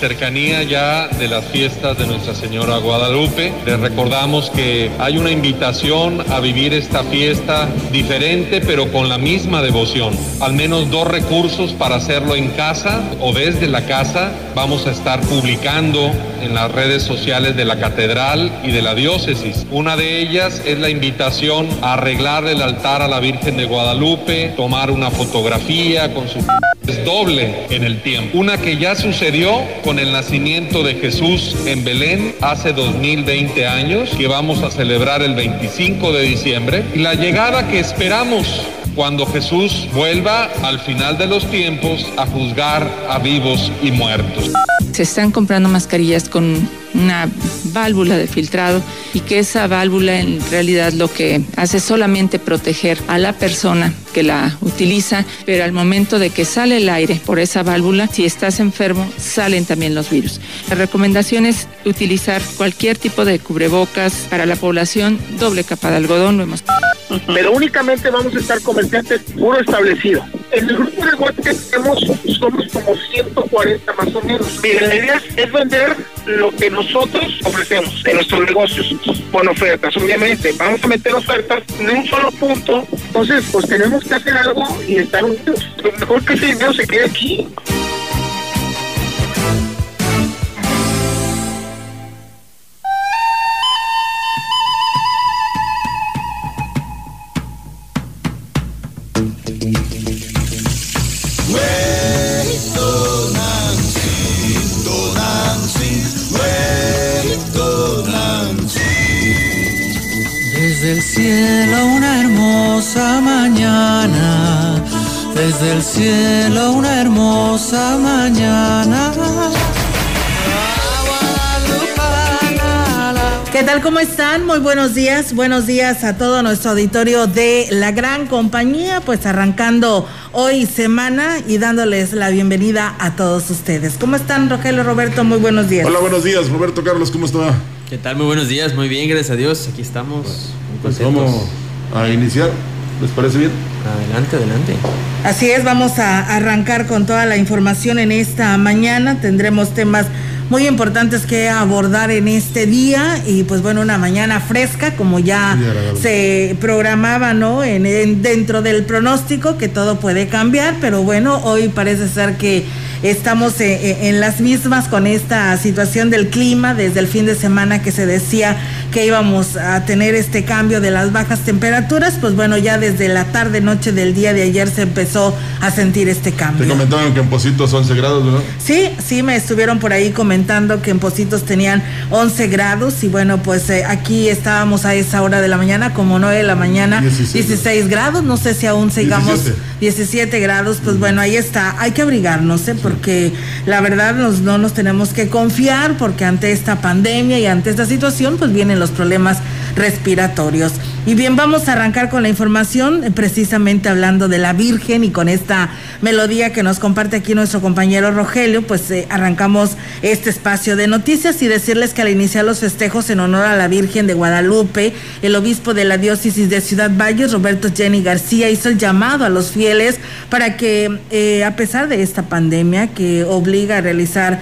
Cercanía ya de las fiestas de Nuestra Señora Guadalupe. Les recordamos que hay una invitación a vivir esta fiesta diferente pero con la misma devoción. Al menos dos recursos para hacerlo en casa o desde la casa. Vamos a estar publicando en las redes sociales de la catedral y de la diócesis. Una de ellas es la invitación a arreglar el altar a la Virgen de Guadalupe, tomar una fotografía con su doble en el tiempo. Una que ya sucedió con el nacimiento de Jesús en Belén hace 2020 años, que vamos a celebrar el 25 de diciembre, y la llegada que esperamos cuando Jesús vuelva al final de los tiempos a juzgar a vivos y muertos. Se están comprando mascarillas con una válvula de filtrado y que esa válvula en realidad lo que hace es solamente proteger a la persona que la utiliza, pero al momento de que sale el aire por esa válvula, si estás enfermo, salen también los virus. La recomendación es utilizar cualquier tipo de cubrebocas para la población, doble capa de algodón, lo hemos pero únicamente vamos a estar comerciantes puro establecido. En el grupo de WhatsApp que tenemos somos como 140 más o menos. Miren, la idea es vender lo que nosotros ofrecemos en nuestros negocios con ofertas. Obviamente, vamos a meter ofertas en un solo punto. Entonces, pues tenemos que hacer algo y estar unidos. Lo mejor que ese dinero se quede aquí. Cielo una hermosa mañana. ¿Qué tal? ¿Cómo están? Muy buenos días. Buenos días a todo nuestro auditorio de la gran compañía, pues arrancando hoy semana y dándoles la bienvenida a todos ustedes. ¿Cómo están, Rogelio Roberto? Muy buenos días. Hola, buenos días, Roberto Carlos, ¿cómo está? ¿Qué tal? Muy buenos días, muy bien, gracias a Dios. Aquí estamos. Pues vamos a iniciar. ¿Les parece bien? Adelante, adelante. Así es, vamos a arrancar con toda la información en esta mañana. Tendremos temas muy importantes que abordar en este día y pues bueno, una mañana fresca como ya se programaba, ¿no? En, dentro del pronóstico que todo puede cambiar, pero bueno, hoy parece ser que estamos eh, eh, en las mismas con esta situación del clima desde el fin de semana que se decía que íbamos a tener este cambio de las bajas temperaturas, pues bueno, ya desde la tarde noche del día de ayer se empezó a sentir este cambio. Te comentaban que en Positos 11 grados, ¿verdad? Sí, sí, me estuvieron por ahí comentando que en Positos tenían 11 grados y bueno, pues eh, aquí estábamos a esa hora de la mañana, como 9 de la mañana, 16, grados, no sé si aún sigamos 17, grados, pues bueno, ahí está, hay que abrigarnos, ¿eh? porque la verdad nos, no nos tenemos que confiar porque ante esta pandemia y ante esta situación pues vienen los problemas respiratorios. Y bien, vamos a arrancar con la información, eh, precisamente hablando de la Virgen y con esta melodía que nos comparte aquí nuestro compañero Rogelio, pues eh, arrancamos este espacio de noticias y decirles que al iniciar los festejos en honor a la Virgen de Guadalupe, el obispo de la diócesis de Ciudad Valles, Roberto Jenny García, hizo el llamado a los fieles para que, eh, a pesar de esta pandemia que obliga a realizar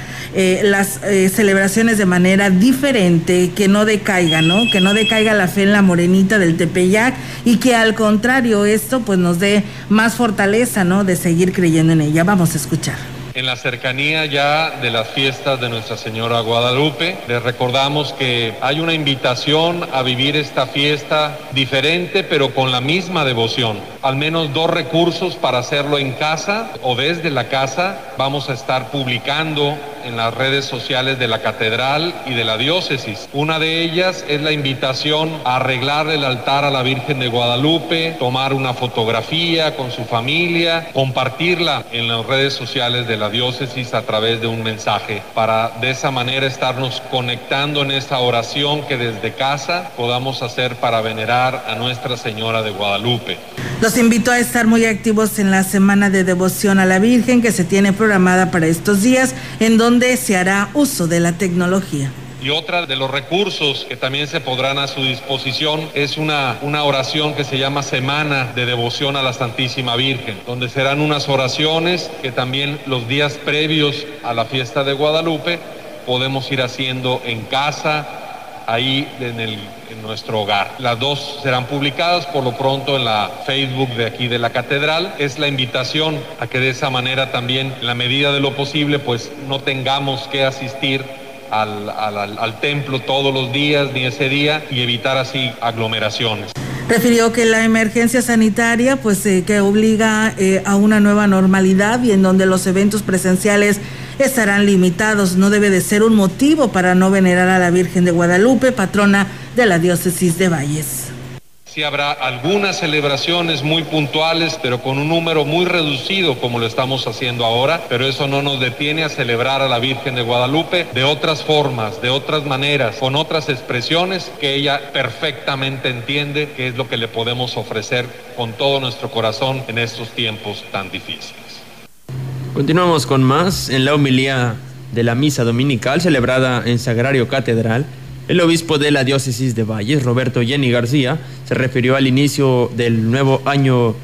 las celebraciones de manera diferente, que no decaiga, ¿no? Que no decaiga la fe en la morenita de Tepeyac y que al contrario esto pues nos dé más fortaleza, ¿no? De seguir creyendo en ella. Vamos a escuchar En la cercanía ya de las fiestas de Nuestra Señora Guadalupe, les recordamos que hay una invitación a vivir esta fiesta diferente pero con la misma devoción. Al menos dos recursos para hacerlo en casa o desde la casa. Vamos a estar publicando en las redes sociales de la catedral y de la diócesis. Una de ellas es la invitación a arreglar el altar a la Virgen de Guadalupe, tomar una fotografía con su familia, compartirla en las redes sociales de la diócesis a través de un mensaje, para de esa manera estarnos conectando en esa oración que desde casa podamos hacer para venerar a Nuestra Señora de Guadalupe. Los invito a estar muy activos en la semana de devoción a la Virgen que se tiene programada para estos días, en donde se hará uso de la tecnología. Y otra de los recursos que también se podrán a su disposición es una, una oración que se llama Semana de Devoción a la Santísima Virgen, donde serán unas oraciones que también los días previos a la fiesta de Guadalupe podemos ir haciendo en casa, ahí en, el, nuestro hogar. Las dos serán publicadas por lo pronto en la Facebook de aquí de la catedral. Es la invitación a que de esa manera también, en la medida de lo posible, pues no tengamos que asistir al, al, al, templo todos los días ni ese día y evitar así aglomeraciones. Refirió que la emergencia sanitaria, pues eh, que obliga eh, a una nueva normalidad y en donde los eventos presenciales estarán limitados. No debe de ser un motivo para no venerar a la Virgen de Guadalupe, patrona de la diócesis de Valles. Sí habrá algunas celebraciones muy puntuales, pero con un número muy reducido como lo estamos haciendo ahora, pero eso no nos detiene a celebrar a la Virgen de Guadalupe de otras formas, de otras maneras, con otras expresiones que ella perfectamente entiende que es lo que le podemos ofrecer con todo nuestro corazón en estos tiempos tan difíciles. Continuamos con más en la homilía de la misa dominical celebrada en Sagrario Catedral. El obispo de la diócesis de Valles, Roberto Jenny García, se refirió al inicio del nuevo año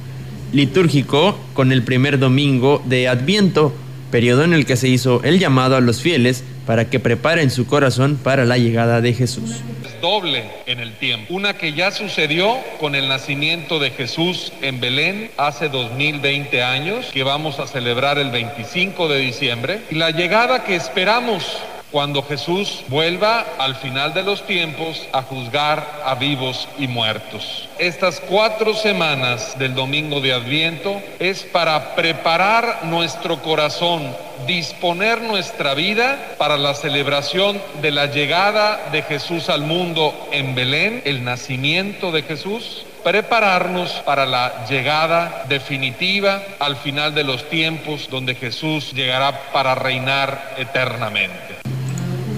litúrgico con el primer domingo de Adviento, periodo en el que se hizo el llamado a los fieles para que preparen su corazón para la llegada de Jesús doble en el tiempo. Una que ya sucedió con el nacimiento de Jesús en Belén hace 2020 años, que vamos a celebrar el 25 de diciembre, y la llegada que esperamos cuando Jesús vuelva al final de los tiempos a juzgar a vivos y muertos. Estas cuatro semanas del domingo de Adviento es para preparar nuestro corazón, disponer nuestra vida para la celebración de la llegada de Jesús al mundo en Belén, el nacimiento de Jesús, prepararnos para la llegada definitiva al final de los tiempos donde Jesús llegará para reinar eternamente.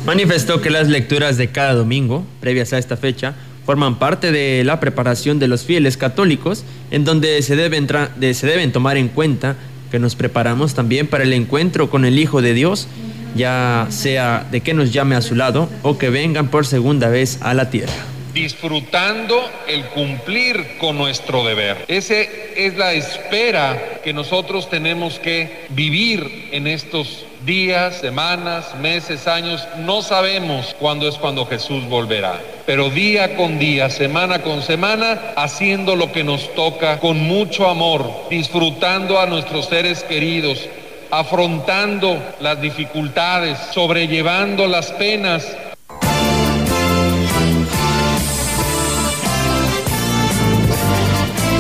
Manifestó que las lecturas de cada domingo, previas a esta fecha, forman parte de la preparación de los fieles católicos, en donde se deben, de, se deben tomar en cuenta que nos preparamos también para el encuentro con el Hijo de Dios, ya sea de que nos llame a su lado o que vengan por segunda vez a la tierra disfrutando el cumplir con nuestro deber. Esa es la espera que nosotros tenemos que vivir en estos días, semanas, meses, años. No sabemos cuándo es cuando Jesús volverá, pero día con día, semana con semana, haciendo lo que nos toca con mucho amor, disfrutando a nuestros seres queridos, afrontando las dificultades, sobrellevando las penas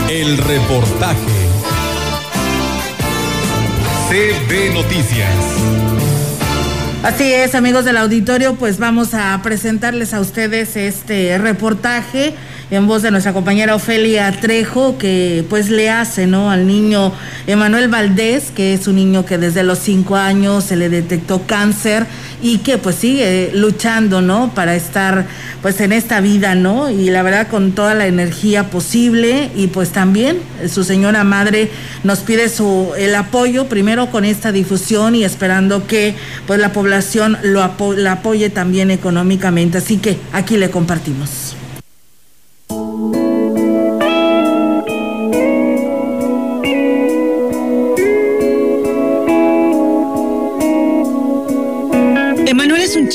El reportaje. CB Noticias. Así es, amigos del auditorio, pues vamos a presentarles a ustedes este reportaje en voz de nuestra compañera Ofelia Trejo, que pues le hace, ¿no? Al niño Emanuel Valdés, que es un niño que desde los cinco años se le detectó cáncer y que pues sigue luchando, ¿no? Para estar pues en esta vida, ¿no? Y la verdad con toda la energía posible y pues también su señora madre nos pide su el apoyo primero con esta difusión y esperando que pues la población lo la apoye también económicamente. Así que aquí le compartimos.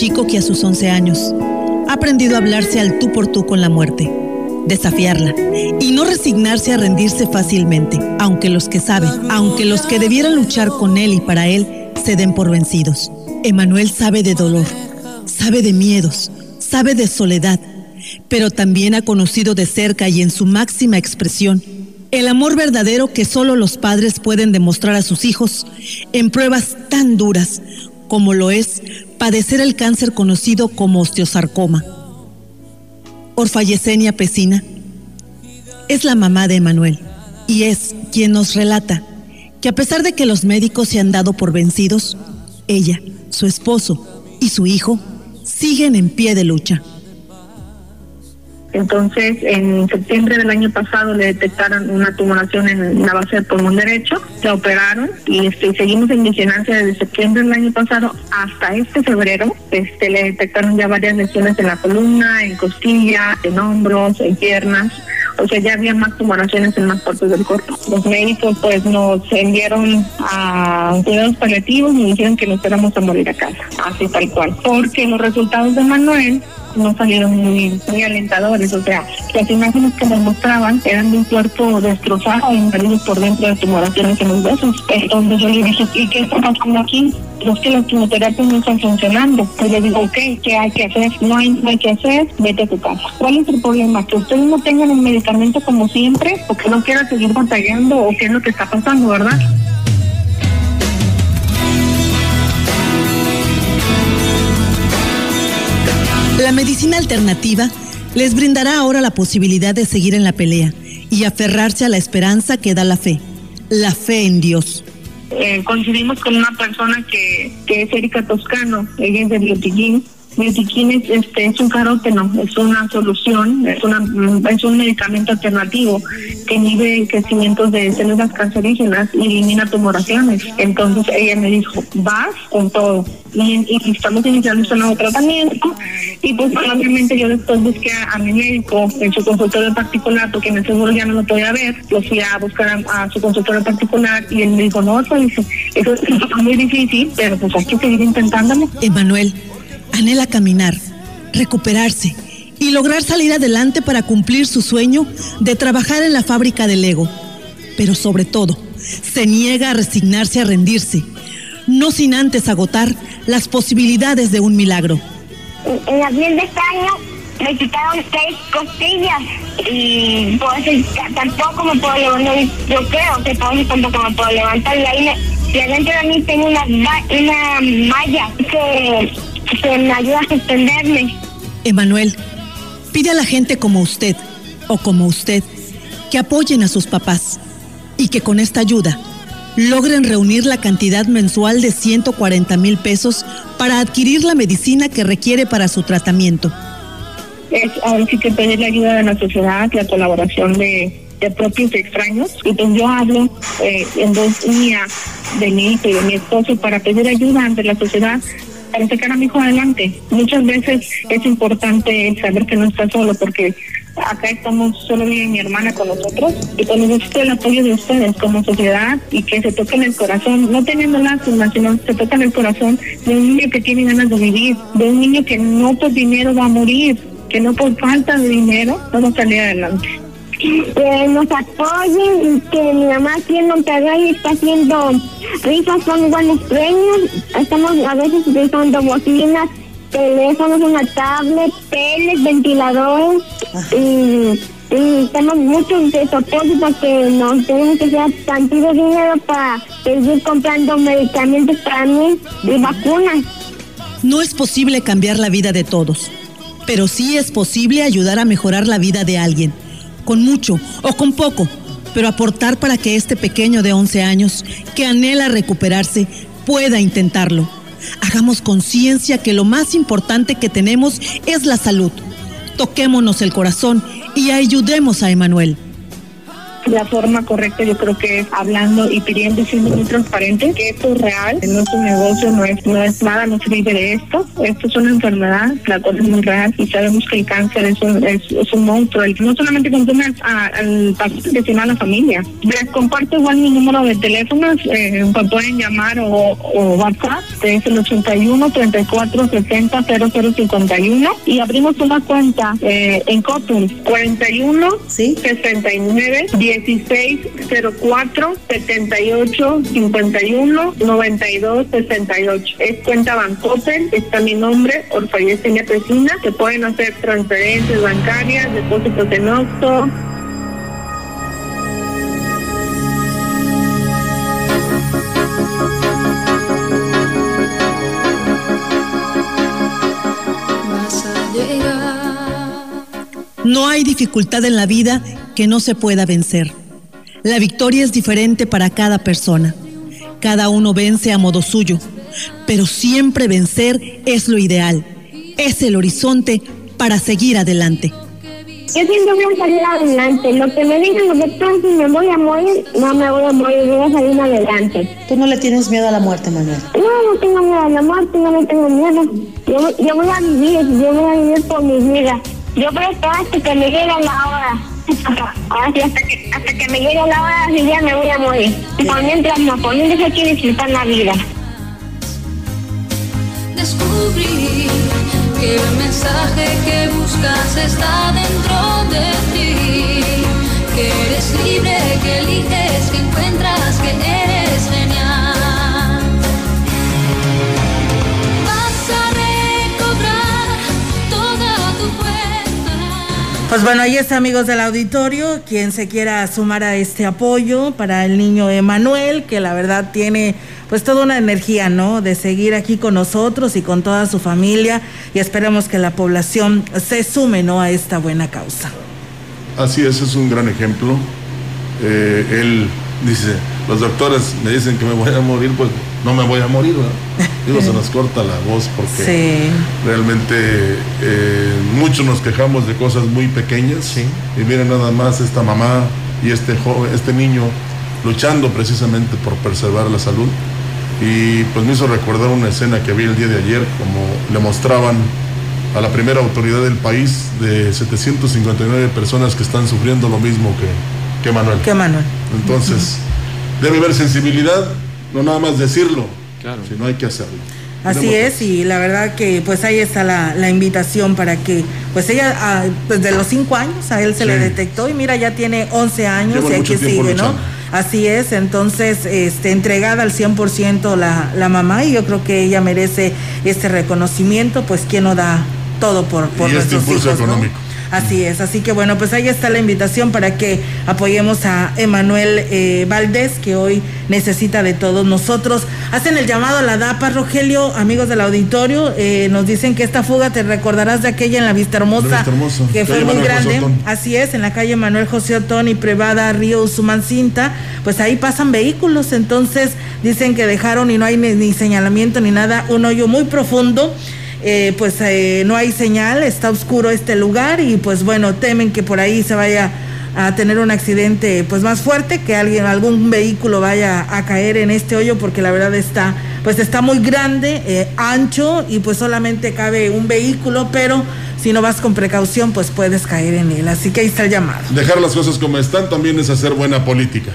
Chico que a sus 11 años ha aprendido a hablarse al tú por tú con la muerte, desafiarla y no resignarse a rendirse fácilmente, aunque los que saben, aunque los que debieran luchar con él y para él, se den por vencidos. Emanuel sabe de dolor, sabe de miedos, sabe de soledad, pero también ha conocido de cerca y en su máxima expresión el amor verdadero que solo los padres pueden demostrar a sus hijos en pruebas tan duras como lo es padecer el cáncer conocido como osteosarcoma. Orfallecenia Pesina es la mamá de Emanuel y es quien nos relata que a pesar de que los médicos se han dado por vencidos, ella, su esposo y su hijo siguen en pie de lucha. Entonces, en septiembre del año pasado le detectaron una tumoración en la base del pulmón derecho, la operaron y este, seguimos en vigilancia desde septiembre del año pasado hasta este febrero. Este, le detectaron ya varias lesiones en la columna, en costilla, en hombros, en piernas. O sea, ya había más tumoraciones en más partes del cuerpo. Los médicos pues nos enviaron a cuidados paliativos y dijeron que nos fuéramos a morir a casa, así tal cual. Porque los resultados de Manuel no salieron muy, muy alentadores. O sea, las imágenes que nos mostraban eran de un cuerpo destrozado, invadido por dentro de tumoraciones en los huesos. Entonces yo le dije, ¿y qué está pasando aquí? es que las quimioterapias no están funcionando. Y le digo, ok, ¿qué hay que hacer? No hay, no hay que hacer, vete a tu casa. ¿Cuál es el problema? Que ustedes no tengan el medicamento como siempre, o que no quieran seguir batallando, o qué es lo que está pasando, ¿verdad? La medicina alternativa les brindará ahora la posibilidad de seguir en la pelea y aferrarse a la esperanza que da la fe, la fe en Dios. Eh, coincidimos con una persona que, es Erika Toscano, ella es de Biotiquín, Biotiquín es, este, es un caróteno, es una solución, es, una, es un medicamento alternativo que inhibe crecimientos de células cancerígenas y elimina tumoraciones. Entonces ella me dijo, vas con todo. Y, y estamos iniciando este nuevo tratamiento. Y pues obviamente yo después busqué a, mi médico en su consultorio particular, porque en el seguro ya no lo podía ver. Lo fui a buscar a, su consultorio particular y él me dijo, no, eso, dice, eso es muy difícil, pero pues hay que seguir intentándolo. Emanuel anhela caminar, recuperarse y lograr salir adelante para cumplir su sueño de trabajar en la fábrica de Lego. Pero sobre todo, se niega a resignarse a rendirse, no sin antes agotar las posibilidades de un milagro. En abril de este año me quitaron seis costillas y pues tampoco me puedo levantar, yo creo que tampoco me puedo levantar y ahí y adentro de mí tengo una, una malla que que me ayuda a extenderme. Emanuel, pide a la gente como usted o como usted que apoyen a sus papás y que con esta ayuda logren reunir la cantidad mensual de 140 mil pesos para adquirir la medicina que requiere para su tratamiento. Es ahora sí que pedir la ayuda de la sociedad, la colaboración de, propios extraños. Y pues yo hablo eh, en voz mía de mi hijo y de mi esposo para pedir ayuda ante la sociedad para sacar a mi hijo adelante. Muchas veces es importante saber que no está solo porque acá estamos solo vive mi hermana con nosotros y pues necesito el apoyo de ustedes como sociedad y que se toquen el corazón, no teniendo lástima, sino se toquen el corazón de un niño que tiene ganas de vivir, de un niño que no por dinero va a morir, que no por falta de dinero va a salir adelante que nos apoyen, que mi mamá aquí en Monterrey está haciendo rifas con buenos premios, estamos a veces utilizando bocinas, teléfonos, una tablet, teles, ventiladores y, tenemos muchos de apoyo para que nos tenemos que dar tanto dinero para seguir comprando medicamentos para mí y vacunas. No es posible cambiar la vida de todos, pero sí es posible ayudar a mejorar la vida de alguien con mucho o con poco, pero aportar para que este pequeño de 11 años que anhela recuperarse pueda intentarlo. Hagamos conciencia que lo más importante que tenemos es la salud. Toquémonos el corazón y ayudemos a Emanuel la forma correcta yo creo que es hablando y pidiendo y siendo muy transparente que esto es real, no es un negocio, no es, no es nada, no se vive de esto, esto es una enfermedad, la cosa es muy real y sabemos que el cáncer es un, es, un monstruo, no solamente consume al paciente sino a la familia. Les comparto igual mi número de teléfonos, eh, pueden llamar o, WhatsApp, es el 81 34 60 0051 y abrimos una cuenta eh, en Cotum 41 ¿Sí? 69 10 1604 78 51 92 68. Es cuenta Bancoppel, está mi nombre, Orfayez Pesina. Se pueden hacer transferencias bancarias, depósitos en Oxxo, No hay dificultad en la vida que no se pueda vencer. La victoria es diferente para cada persona. Cada uno vence a modo suyo, pero siempre vencer es lo ideal. Es el horizonte para seguir adelante. Yo siempre voy a salir adelante. Lo que me digan los doctores, si me voy a morir, no me voy a morir, voy a salir adelante. ¿Tú no le tienes miedo a la muerte, Manuel? No, no tengo miedo a la muerte, no me tengo miedo. Yo, yo voy a vivir, yo voy a vivir por mi vida. Yo presto hasta que me llegue la hora. Sí, hasta que, hasta que me llegue la hora, si ya me voy a morir. Por mientras no, por mientras disfrutar la vida. Descubrí que el mensaje que buscas está dentro de ti. Que eres libre, que eliges, que encuentras, que eres Pues bueno, ahí está, amigos del auditorio, quien se quiera sumar a este apoyo para el niño Emanuel, que la verdad tiene pues toda una energía, ¿no? De seguir aquí con nosotros y con toda su familia y esperemos que la población se sume, ¿no? A esta buena causa. Así es, es un gran ejemplo. Eh, él dice, los doctores me dicen que me voy a morir, pues no me voy a morir, ¿verdad? Digo, se nos corta la voz porque Sí. realmente eh, muchos nos quejamos de cosas muy pequeñas. Y miren nada más esta mamá y este joven, este niño luchando precisamente por preservar la salud. Y pues me hizo recordar una escena que vi el día de ayer, como le mostraban a la primera autoridad del país de 759 personas que están sufriendo lo mismo que, que Manuel. Que Manuel. Entonces, debe haber sensibilidad, no nada más decirlo, sino hay que hacerlo. Así es, y la verdad que pues ahí está la, la invitación para que, pues ella, ah, pues de los cinco años a él se le detectó y mira, ya tiene 11 años y aquí sigue, ¿no? luchando. Así es, entonces, este, entregada al 100% la, la mamá y yo creo que ella merece este reconocimiento, pues quien no da todo por, por Y este nuestros impulso hijos, ¿no? Así es, así que bueno, pues ahí está la invitación para que apoyemos a Emanuel eh, Valdés, que hoy necesita de todos nosotros. Hacen el llamado a la DAPA, Rogelio, amigos del auditorio, eh, nos dicen que esta fuga te recordarás de aquella en la Vista Hermosa, que fue muy Manuel grande. Así es, en la calle Manuel José Otón y Privada Río Usumancinta, pues ahí pasan vehículos, entonces dicen que dejaron y no hay ni, ni señalamiento ni nada, un hoyo muy profundo. Eh, pues eh, no hay señal, está oscuro este lugar y pues bueno, temen que por ahí se vaya a tener un accidente pues más fuerte, que alguien, algún vehículo vaya a caer en este hoyo porque la verdad está pues está muy grande, eh, ancho y pues solamente cabe un vehículo, pero si no vas con precaución pues puedes caer en él, así que ahí está el llamado. Dejar las cosas como están también es hacer buena política.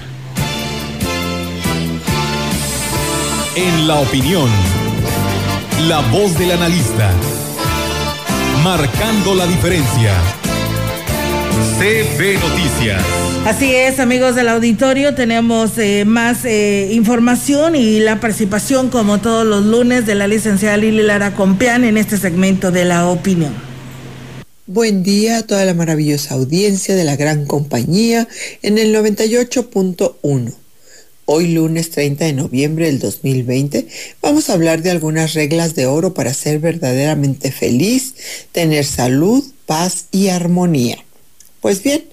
En la opinión, la voz del analista, marcando la diferencia. CB Noticias. Así es, amigos del auditorio, tenemos eh, más eh, información y la participación, como todos los lunes, de la licenciada Lili Lara Compeán en este segmento de la opinión. Buen día a toda la maravillosa audiencia de la gran compañía en el 98.1. Hoy lunes 30 de noviembre del 2020 vamos a hablar de algunas reglas de oro para ser verdaderamente feliz, tener salud, paz y armonía. Pues bien,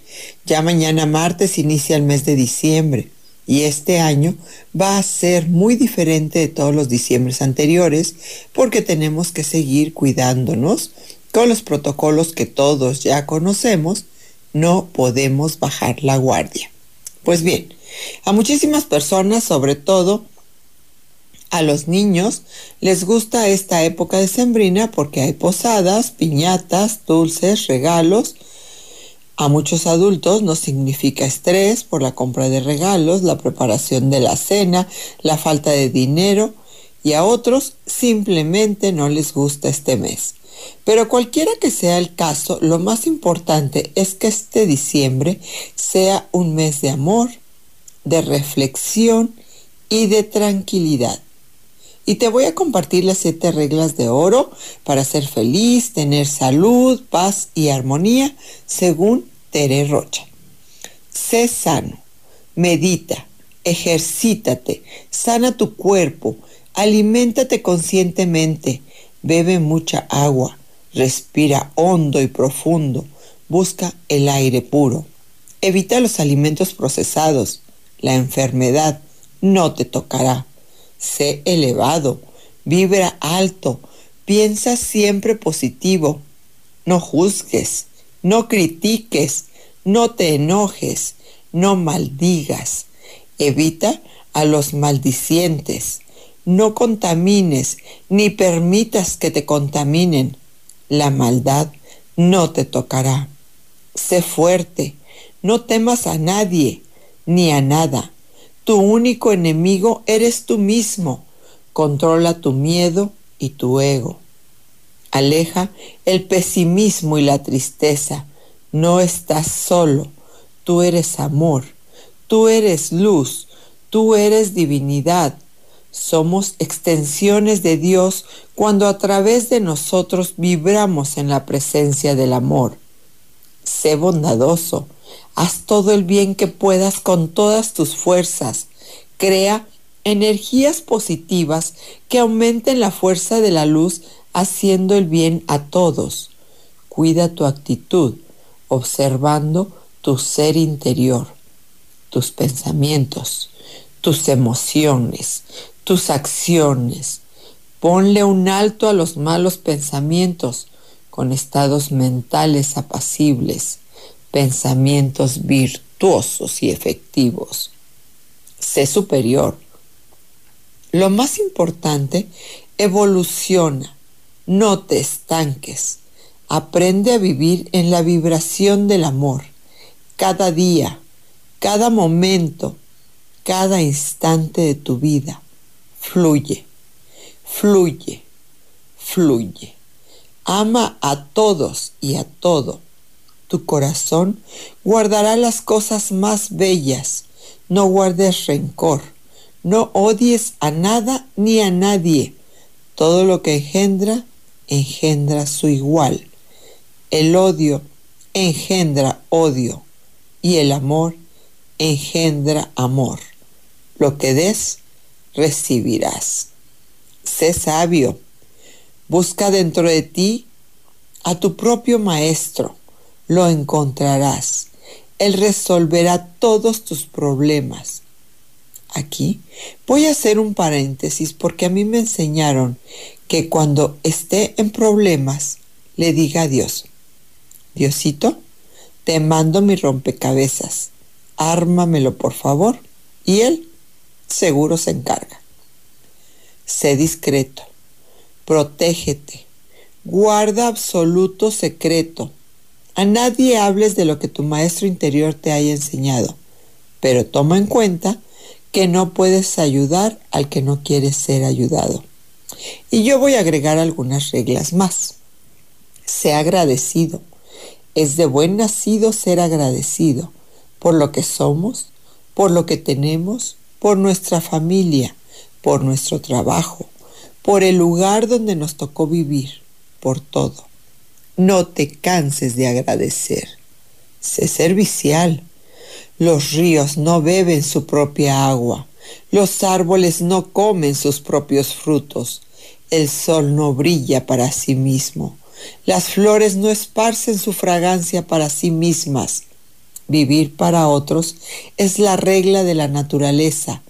ya mañana martes inicia el mes de diciembre y este año va a ser muy diferente de todos los diciembres anteriores porque tenemos que seguir cuidándonos con los protocolos que todos ya conocemos, no podemos bajar la guardia. Pues bien, a muchísimas personas, sobre todo a los niños, les gusta esta época decembrina porque hay posadas, piñatas, dulces, regalos. A muchos adultos nos significa estrés por la compra de regalos, la preparación de la cena, la falta de dinero y a otros simplemente no les gusta este mes. Pero cualquiera que sea el caso, lo más importante es que este diciembre sea un mes de amor, de reflexión y de tranquilidad. Y te voy a compartir las siete reglas de oro para ser feliz, tener salud, paz y armonía, según Tere Rocha. Sé sano, medita, ejercítate, sana tu cuerpo, aliméntate conscientemente, bebe mucha agua, respira hondo y profundo, busca el aire puro, evita los alimentos procesados, la enfermedad no te tocará. Sé elevado, vibra alto, piensa siempre positivo, no juzgues, no critiques, no te enojes, no maldigas, evita a los maldicientes, no contamines ni permitas que te contaminen. La maldad no te tocará. Sé fuerte, no temas a nadie ni a nada. Tu único enemigo eres tú mismo. Controla tu miedo y tu ego. Aleja el pesimismo y la tristeza. No estás solo. Tú eres amor. Tú eres luz. Tú eres divinidad. Somos extensiones de Dios cuando a través de nosotros vibramos en la presencia del amor. Sé bondadoso, haz todo el bien que puedas con todas tus fuerzas, crea energías positivas que aumenten la fuerza de la luz haciendo el bien a todos. Cuida tu actitud, observando tu ser interior, tus pensamientos, tus emociones, tus acciones. Ponle un alto a los malos pensamientos con estados mentales apacibles, pensamientos virtuosos y efectivos. Sé superior. Lo más importante, evoluciona, no te estanques. Aprende a vivir en la vibración del amor, cada día, cada momento, cada instante de tu vida fluye, fluye, fluye. Ama a todos y a todo. Tu corazón guardará las cosas más bellas. No guardes rencor. No odies a nada ni a nadie. Todo lo que engendra, engendra su igual. El odio engendra odio y el amor engendra amor. Lo que des, recibirás. Sé sabio, busca dentro de ti a tu propio maestro, lo encontrarás. Él resolverá todos tus problemas. Aquí voy a hacer un paréntesis porque a mí me enseñaron que cuando esté en problemas le diga a Dios, Diosito, te mando mi rompecabezas, ármamelo por favor. Y Él seguro se encarga. Sé discreto, protégete, guarda absoluto secreto. A nadie hables de lo que tu maestro interior te haya enseñado, pero toma en cuenta que no puedes ayudar al que no quiere ser ayudado. Y yo voy a agregar algunas reglas más. Sé agradecido. Es de buen nacido ser agradecido por lo que somos, por lo que tenemos, por nuestra familia, por nuestro trabajo, por el lugar donde nos tocó vivir, por todo. No te canses de agradecer. Sé servicial. Los ríos no beben su propia agua. Los árboles no comen sus propios frutos. El sol no brilla para sí mismo. Las flores no esparcen su fragancia para sí mismas. Vivir para otros es la regla de la naturaleza.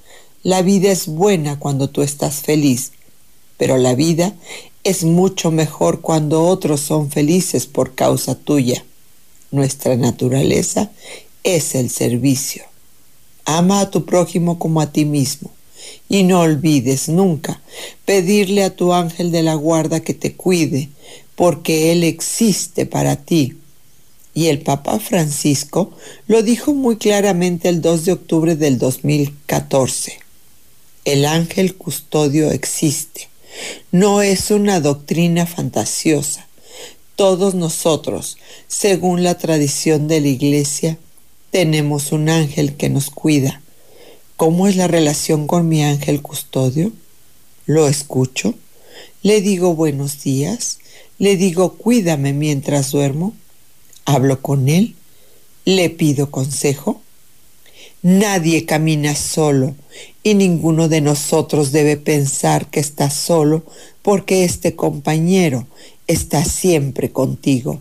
La vida es buena cuando tú estás feliz, pero la vida es mucho mejor cuando otros son felices por causa tuya. Nuestra naturaleza es el servicio. Ama a tu prójimo como a ti mismo y no olvides nunca pedirle a tu ángel de la guarda que te cuide, porque Él existe para ti y el Papa Francisco lo dijo muy claramente el 2 de octubre del 2014. El ángel custodio existe. No es una doctrina fantasiosa, Todos nosotros, según la tradición de la iglesia, tenemos un ángel que nos cuida. ¿Cómo es la relación con mi ángel custodio? Lo escucho, le digo buenos días, le digo cuídame mientras duermo, hablo con él, le pido consejo. Nadie camina solo y ninguno de nosotros debe pensar que está solo porque este compañero está siempre contigo.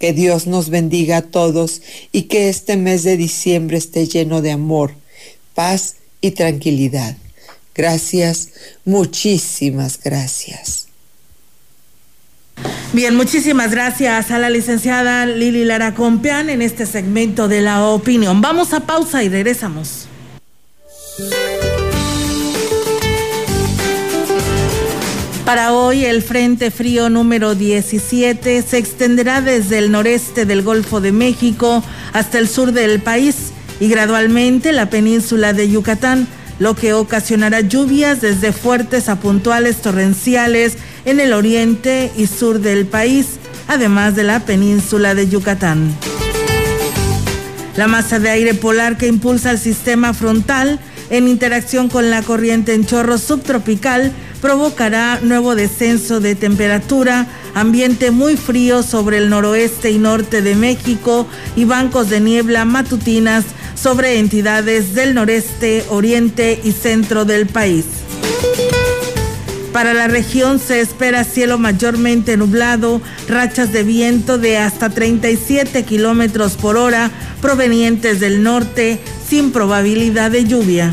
Que Dios nos bendiga a todos y que este mes de diciembre esté lleno de amor, paz y tranquilidad. Gracias, muchísimas gracias. Bien, muchísimas gracias a la licenciada Lili Lara Compeán en este segmento de la opinión. Vamos a pausa y regresamos. Para hoy el Frente Frío número 17 se extenderá desde el noreste del Golfo de México hasta el sur del país y gradualmente la península de Yucatán, lo que ocasionará lluvias desde fuertes a puntuales torrenciales en el oriente y sur del país, además de la península de Yucatán. La masa de aire polar que impulsa el sistema frontal en interacción con la corriente en chorro subtropical provocará nuevo descenso de temperatura, ambiente muy frío sobre el noroeste y norte de México y bancos de niebla matutinas sobre entidades del noreste, oriente y centro del país. Para la región se espera cielo mayormente nublado, rachas de viento de hasta 37 kilómetros por hora provenientes del norte, sin probabilidad de lluvia.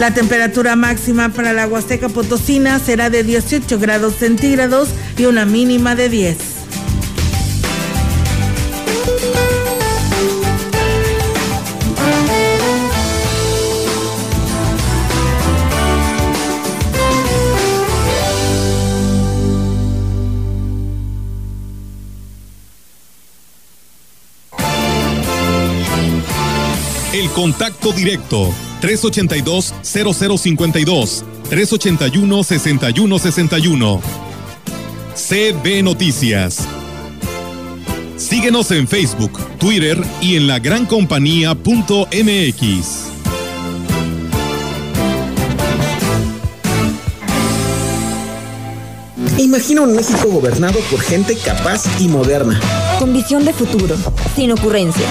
La temperatura máxima para la Huasteca Potosina será de 18 grados centígrados y una mínima de 10. El contacto directo 382-0052, 381-6161. CB Noticias. Síguenos en Facebook, Twitter y en la gran compañía.mx. Imagina un México gobernado por gente capaz y moderna. Con visión de futuro, sin ocurrencias.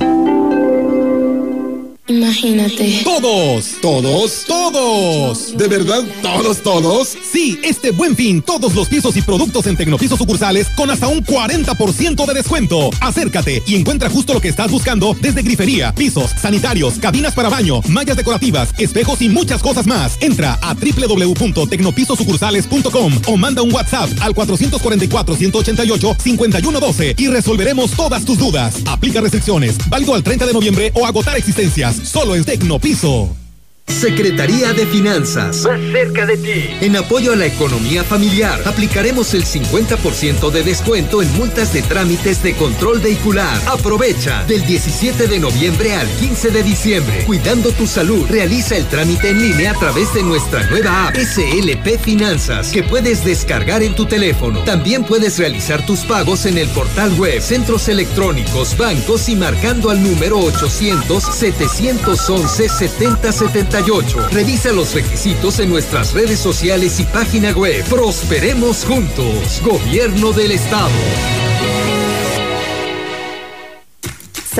Imagínate. Todos, todos, todos. ¿De verdad todos, todos? Sí, este buen fin, todos los pisos y productos en Tecnopisos sucursales con hasta un 40% de descuento. Acércate y encuentra justo lo que estás buscando desde grifería, pisos, sanitarios, cabinas para baño, mallas decorativas, espejos y muchas cosas más. Entra a www.tecnopisosucursales.com o manda un WhatsApp al 444-188-5112 y resolveremos todas tus dudas. Aplica restricciones, válido al 30 de noviembre o agotar existencias. Solo en Tecnopiso. Secretaría de Finanzas. Más cerca de ti. En apoyo a la economía familiar, aplicaremos el 50% de descuento en multas de trámites de control vehicular. Aprovecha del 17 de noviembre al 15 de diciembre. Cuidando tu salud, realiza el trámite en línea a través de nuestra nueva app SLP Finanzas, que puedes descargar en tu teléfono. También puedes realizar tus pagos en el portal web, centros electrónicos, bancos y marcando al número 800 711 7078. Revisa los requisitos en nuestras redes sociales y página web. Prosperemos juntos. Gobierno del Estado.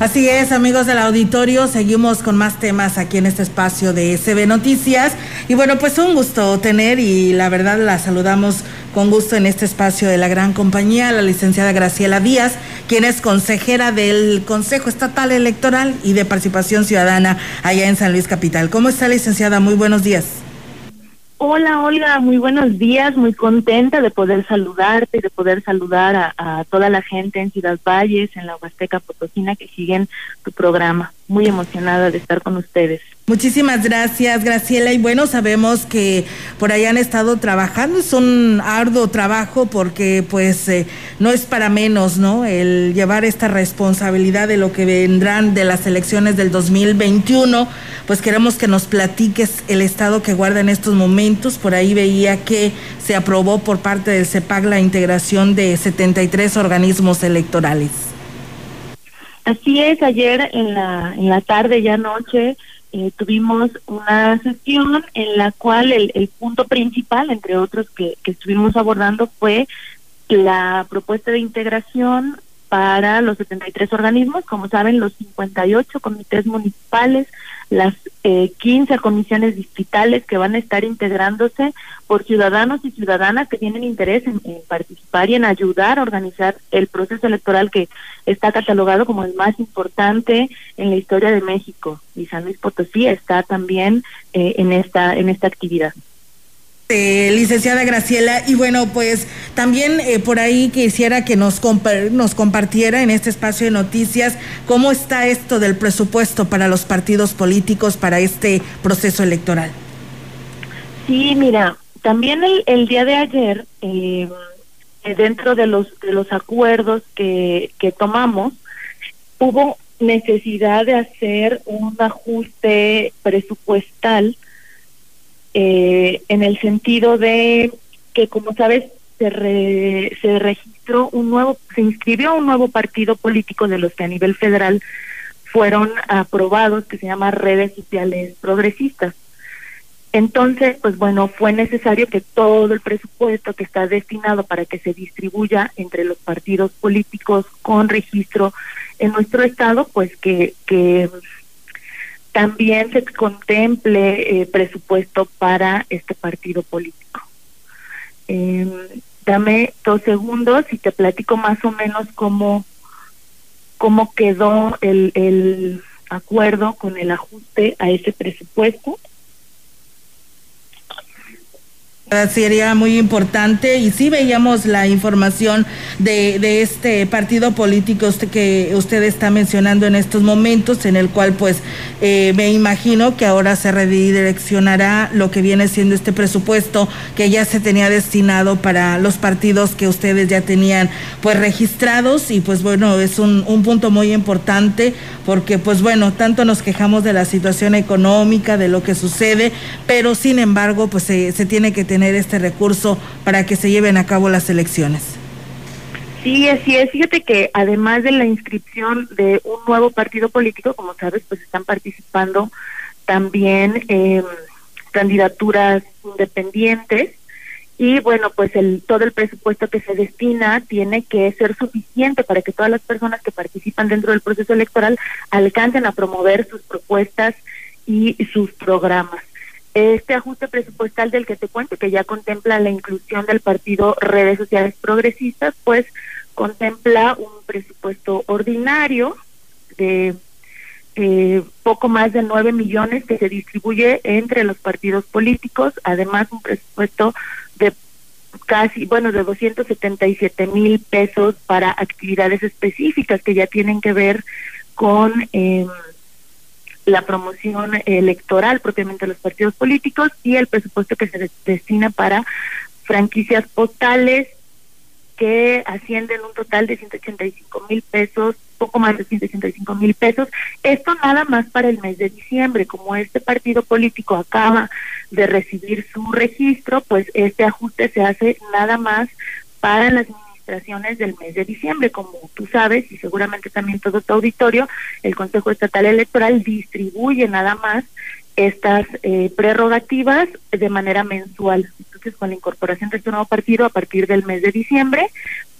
Así es, amigos del auditorio, seguimos con más temas aquí en este espacio de SB Noticias. Y bueno, pues un gusto tener y la verdad la saludamos con gusto en este espacio de la gran compañía, la licenciada Graciela Díaz, quien es consejera del Consejo Estatal Electoral y de Participación Ciudadana allá en San Luis Capital. ¿Cómo está, licenciada? Muy buenos días. Hola Olga, muy buenos días, muy contenta de poder saludarte, de poder saludar a, a toda la gente en Ciudad Valles, en la Huasteca Potosina que siguen tu programa. Muy emocionada de estar con ustedes. Muchísimas gracias, Graciela. Y bueno, sabemos que por ahí han estado trabajando. Es un arduo trabajo porque pues eh, no es para menos, ¿no? El llevar esta responsabilidad de lo que vendrán de las elecciones del 2021. Pues queremos que nos platiques el estado que guarda en estos momentos. Por ahí veía que se aprobó por parte del CEPAC la integración de 73 organismos electorales. Así es, ayer en la, en la tarde, ya noche, eh, tuvimos una sesión en la cual el, el punto principal, entre otros que, que estuvimos abordando, fue la propuesta de integración para los 73 organismos, como saben, los 58 comités municipales, las eh, 15 comisiones distritales que van a estar integrándose por ciudadanos y ciudadanas que tienen interés en, participar y en ayudar a organizar el proceso electoral que está catalogado como el más importante en la historia de México. Y San Luis Potosí está también eh, en esta en esta actividad. Eh, licenciada Graciela, y bueno, pues también eh, por ahí quisiera que nos, compa- nos compartiera en este espacio de noticias cómo está esto del presupuesto para los partidos políticos para este proceso electoral. Sí, mira, también el, el día de ayer, eh, eh, dentro de los de los acuerdos que, que tomamos, hubo necesidad de hacer un ajuste presupuestal eh, en el sentido de que, como sabes, se, re- se registró un nuevo, se inscribió un nuevo partido político de los que a nivel federal fueron aprobados, que se llama Redes Sociales Progresistas. Entonces, pues bueno, fue necesario que todo el presupuesto que está destinado para que se distribuya entre los partidos políticos con registro en nuestro estado, pues que, que también se contemple eh, presupuesto para este partido político. Em, dame dos segundos y te platico más o menos cómo, cómo quedó el, el acuerdo con el ajuste a ese presupuesto. Sería muy importante. Y sí veíamos la información de, de este partido político que usted está mencionando en estos momentos, en el cual pues eh, me imagino que ahora se redireccionará lo que viene siendo este presupuesto que ya se tenía destinado para los partidos que ustedes ya tenían pues registrados. Y pues bueno, es un, un punto muy importante porque pues bueno, tanto nos quejamos de la situación económica, de lo que sucede, pero sin embargo pues se, se tiene que tener tener este recurso para que se lleven a cabo las elecciones. Sí, así es. Fíjate que además de la inscripción de un nuevo partido político, como sabes, pues están participando también eh, candidaturas independientes y bueno, pues el todo el presupuesto que se destina tiene que ser suficiente para que todas las personas que participan dentro del proceso electoral alcancen a promover sus propuestas y sus programas. Este ajuste presupuestal del que te cuento, que ya contempla la inclusión del partido Redes Sociales Progresistas, pues contempla un presupuesto ordinario de eh, poco más de nueve millones que se distribuye entre los partidos políticos, además un presupuesto de casi, bueno, de 277 mil pesos para actividades específicas que ya tienen que ver con... Eh, la promoción electoral propiamente de los partidos políticos y el presupuesto que se destina para franquicias postales que ascienden un total de 185 mil pesos, poco más de 185 mil pesos. Esto nada más para el mes de diciembre. Como este partido político acaba de recibir su registro, pues este ajuste se hace nada más para las del mes de diciembre. Como tú sabes, y seguramente también todo tu auditorio, el Consejo Estatal Electoral distribuye nada más estas eh, prerrogativas de manera mensual. Entonces, con la incorporación de este nuevo partido a partir del mes de diciembre,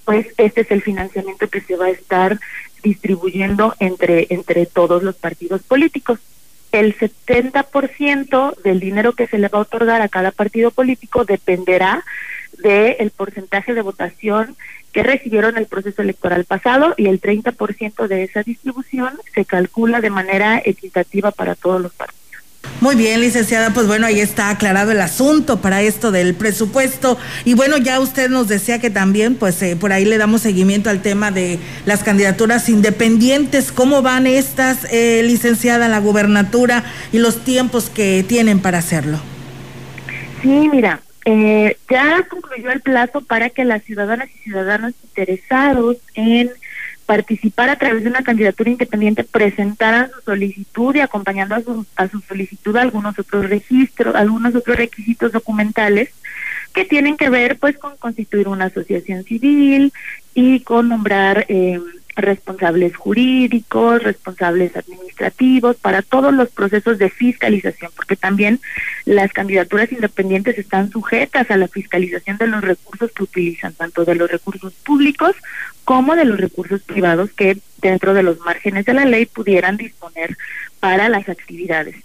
pues este es el financiamiento que se va a estar distribuyendo entre, entre todos los partidos políticos. El 70% del dinero que se le va a otorgar a cada partido político dependerá del porcentaje de votación que recibieron el proceso electoral pasado y el 30% de esa distribución se calcula de manera equitativa para todos los partidos. Muy bien, licenciada, pues bueno, ahí está aclarado el asunto para esto del presupuesto. Y bueno, ya usted nos decía que también, pues eh, por ahí le damos seguimiento al tema de las candidaturas independientes. ¿Cómo van estas, eh, licenciada, en la gubernatura y los tiempos que tienen para hacerlo? Sí, mira, eh, ya concluyó el plazo para que las ciudadanas y ciudadanos interesados en participar a través de una candidatura independiente presentaran su solicitud y acompañando a su, a su solicitud algunos otros registros, algunos otros requisitos documentales que tienen que ver pues con constituir una asociación civil y con nombrar eh, responsables jurídicos, responsables administrativos, para todos los procesos de fiscalización, porque también las candidaturas independientes están sujetas a la fiscalización de los recursos que utilizan, tanto de los recursos públicos como de los recursos privados que dentro de los márgenes de la ley pudieran disponer para las actividades.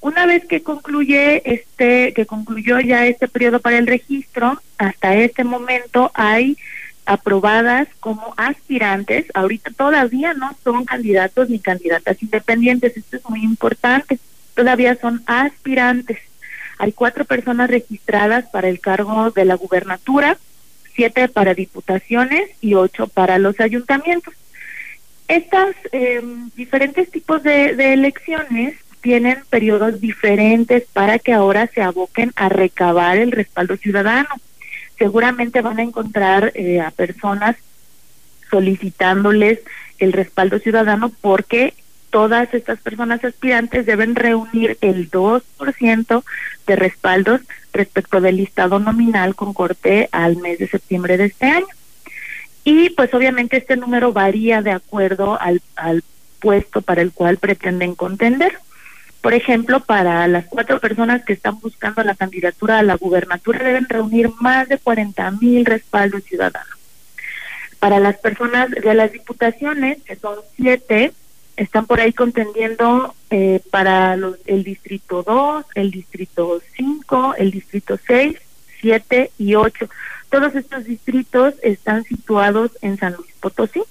Una vez que concluye este, que concluyó ya este periodo para el registro, hasta este momento hay aprobadas como aspirantes, ahorita todavía no son candidatos ni candidatas independientes, esto es muy importante, todavía son aspirantes. Hay cuatro personas registradas para el cargo de la gubernatura, siete para diputaciones y ocho para los ayuntamientos. Estas em, diferentes tipos de, de elecciones tienen periodos diferentes para que ahora se aboquen a recabar el respaldo ciudadano seguramente van a encontrar eh, a personas solicitándoles el respaldo ciudadano porque todas estas personas aspirantes deben reunir el 2% de respaldos respecto del listado nominal con corte al mes de septiembre de este año. Y pues obviamente este número varía de acuerdo al, al puesto para el cual pretenden contender. Por ejemplo, para las cuatro personas que están buscando la candidatura a la gubernatura deben reunir más de 40 mil respaldos ciudadanos. Para las personas de las diputaciones, que son siete, están por ahí contendiendo eh, para los, el distrito 2, el distrito 5, el distrito 6, 7 y 8. Todos estos distritos están situados en San Luis Potosí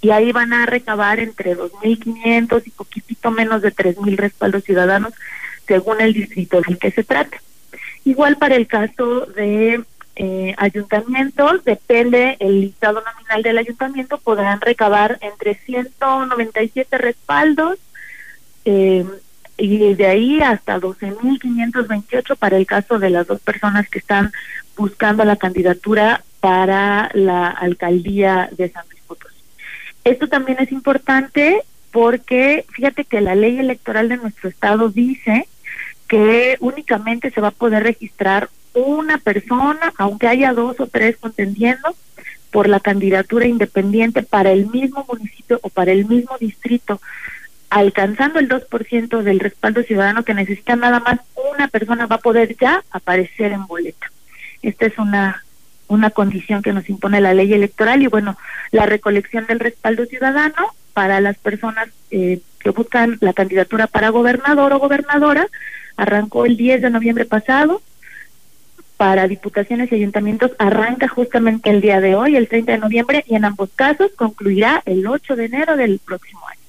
y ahí van a recabar entre 2.500 y poquitito menos de 3.000 respaldos ciudadanos según el distrito del que se trate. Igual para el caso de eh, ayuntamientos, depende el listado nominal del ayuntamiento, podrán recabar entre 197 respaldos eh, y de ahí hasta 12.528 para el caso de las dos personas que están buscando la candidatura para la alcaldía de San Luis. Esto también es importante porque fíjate que la ley electoral de nuestro estado dice que únicamente se va a poder registrar una persona, aunque haya dos o tres contendiendo por la candidatura independiente para el mismo municipio o para el mismo distrito, alcanzando el 2% del respaldo ciudadano que necesita nada más una persona va a poder ya aparecer en boleta. Esta es una una condición que nos impone la ley electoral y bueno, la recolección del respaldo ciudadano para las personas eh, que buscan la candidatura para gobernador o gobernadora arrancó el 10 de noviembre pasado para diputaciones y ayuntamientos arranca justamente el día de hoy, el 30 de noviembre, y en ambos casos concluirá el 8 de enero del próximo año.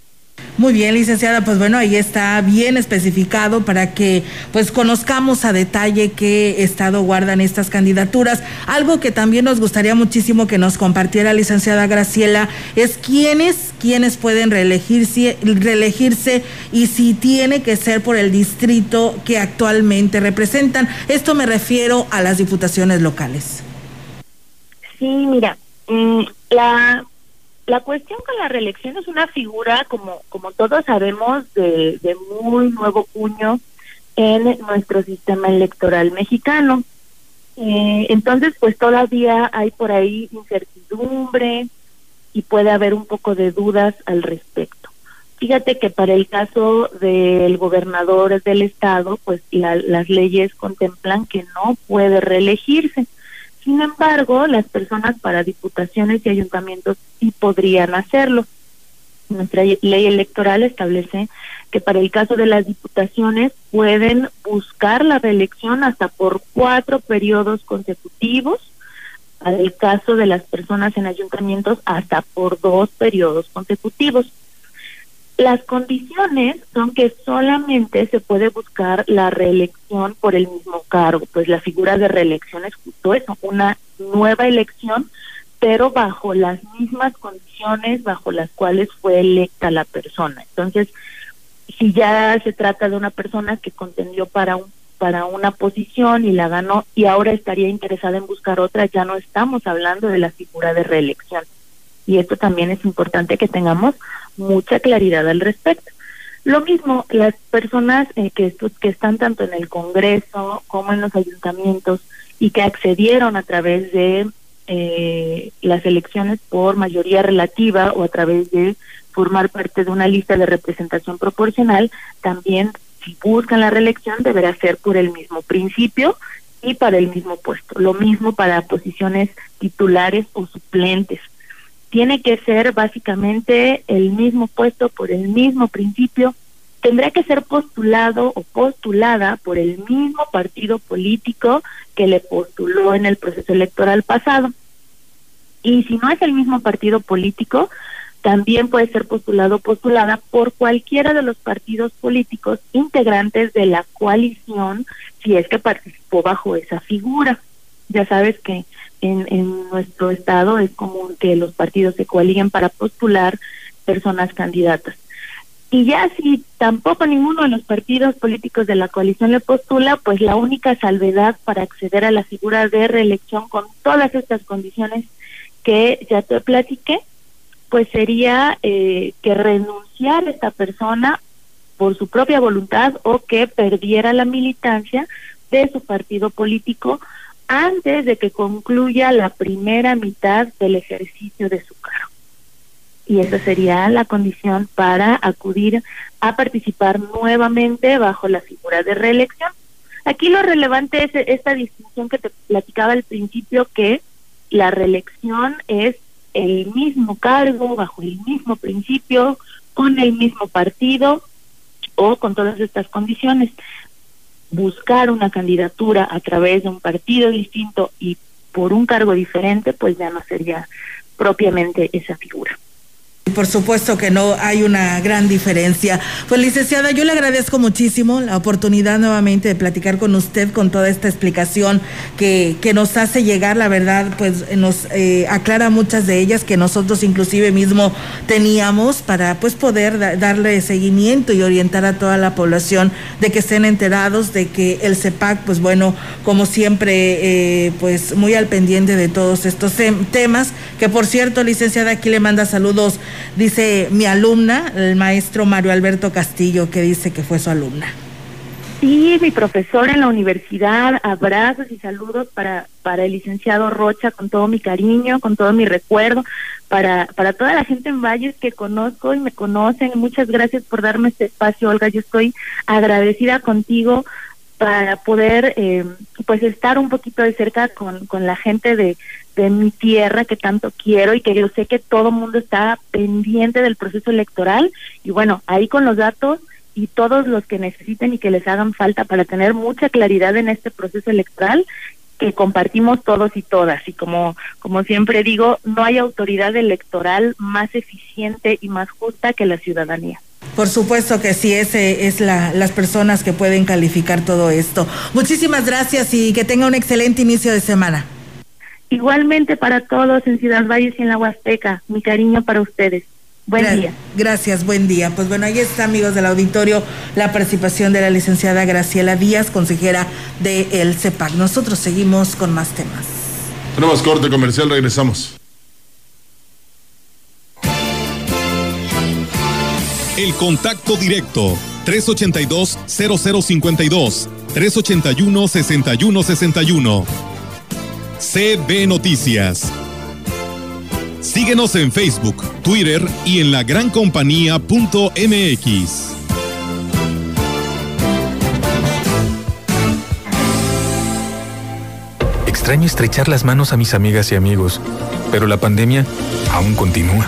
Muy bien, licenciada, pues bueno, ahí está bien especificado para que pues conozcamos a detalle qué estado guardan estas candidaturas. Algo que también nos gustaría muchísimo que nos compartiera licenciada Graciela es quiénes quiénes pueden reelegirse, reelegirse y si tiene que ser por el distrito que actualmente representan. Esto me refiero a las diputaciones locales. Sí, mira, mm, la la cuestión con la reelección es una figura, como, como todos sabemos, de, de muy nuevo puño en nuestro sistema electoral mexicano. Eh, entonces, pues todavía hay por ahí incertidumbre y puede haber un poco de dudas al respecto. Fíjate que para el caso del gobernador del estado, pues las leyes contemplan que no puede reelegirse. Sin embargo, las personas para diputaciones y ayuntamientos sí podrían hacerlo. Nuestra ley electoral establece que para el caso de las diputaciones pueden buscar la reelección hasta por cuatro periodos consecutivos, para el caso de las personas en ayuntamientos hasta por dos periodos consecutivos. Las condiciones son que solamente se puede buscar la reelección por el mismo cargo, pues la figura de reelección es justo eso, una nueva elección, pero bajo las mismas condiciones bajo las cuales fue electa la persona. Entonces, si ya se trata de una persona que contendió para un para una posición y la ganó y ahora estaría interesada en buscar otra, ya no estamos hablando de la figura de reelección. Y esto también es importante que tengamos mucha claridad al respecto. Lo mismo, las personas eh, que, que están tanto en el Congreso como en los ayuntamientos y que accedieron a través de eh, las elecciones por mayoría relativa o a través de formar parte de una lista de representación proporcional, también si buscan la reelección deberá ser por el mismo principio y para el mismo puesto. Lo mismo para posiciones titulares o suplentes tiene que ser básicamente el mismo puesto por el mismo principio, tendrá que ser postulado o postulada por el mismo partido político que le postuló en el proceso electoral pasado. Y si no es el mismo partido político, también puede ser postulado o postulada por cualquiera de los partidos políticos integrantes de la coalición si es que participó bajo esa figura. Ya sabes que en, en nuestro estado es común que los partidos se coaliguen para postular personas candidatas. Y ya si tampoco ninguno de los partidos políticos de la coalición le postula, pues la única salvedad para acceder a la figura de reelección con todas estas condiciones que ya te platiqué, pues sería eh, que renunciara esta persona por su propia voluntad o que perdiera la militancia de su partido político antes de que concluya la primera mitad del ejercicio de su cargo. y esa sería la condición para acudir a participar nuevamente bajo la figura de reelección. Aquí lo relevante es esta distinción que te platicaba al principio que la reelección es el mismo cargo, bajo el mismo principio, con el mismo partido o con todas estas condiciones. Buscar una candidatura a través de un partido distinto y por un cargo diferente, pues ya no sería propiamente esa figura. Por supuesto que no hay una gran diferencia. Pues licenciada, yo le agradezco muchísimo la oportunidad nuevamente de platicar con usted con toda esta explicación que, que nos hace llegar, la verdad, pues nos eh, aclara muchas de ellas que nosotros inclusive mismo teníamos para pues poder darle seguimiento y orientar a toda la población de que estén enterados de que el CEPAC, pues bueno, como siempre, eh, pues muy al pendiente de todos estos temas, que por cierto, licenciada, aquí le manda saludos Dice mi alumna, el maestro Mario Alberto Castillo, que dice que fue su alumna. Sí, mi profesor en la universidad, abrazos y saludos para, para el licenciado Rocha con todo mi cariño, con todo mi recuerdo, para, para toda la gente en Valles que conozco y me conocen. Muchas gracias por darme este espacio, Olga. Yo estoy agradecida contigo para poder eh, pues estar un poquito de cerca con, con la gente de, de mi tierra que tanto quiero y que yo sé que todo mundo está pendiente del proceso electoral y bueno, ahí con los datos y todos los que necesiten y que les hagan falta para tener mucha claridad en este proceso electoral que compartimos todos y todas y como como siempre digo, no hay autoridad electoral más eficiente y más justa que la ciudadanía. Por supuesto que sí, ese es la, las personas que pueden calificar todo esto. Muchísimas gracias y que tenga un excelente inicio de semana. Igualmente para todos en Ciudad Valles y en la Huasteca, mi cariño para ustedes. Buen día. Gracias, buen día. Pues bueno, ahí está, amigos del auditorio, la participación de la licenciada Graciela Díaz, consejera del el CEPAC. Nosotros seguimos con más temas. Tenemos corte comercial, regresamos. El contacto directo 382 0052 381 6161 CB Noticias. Síguenos en Facebook, Twitter y en la lagrancompañía.mx. Extraño estrechar las manos a mis amigas y amigos, pero la pandemia aún continúa.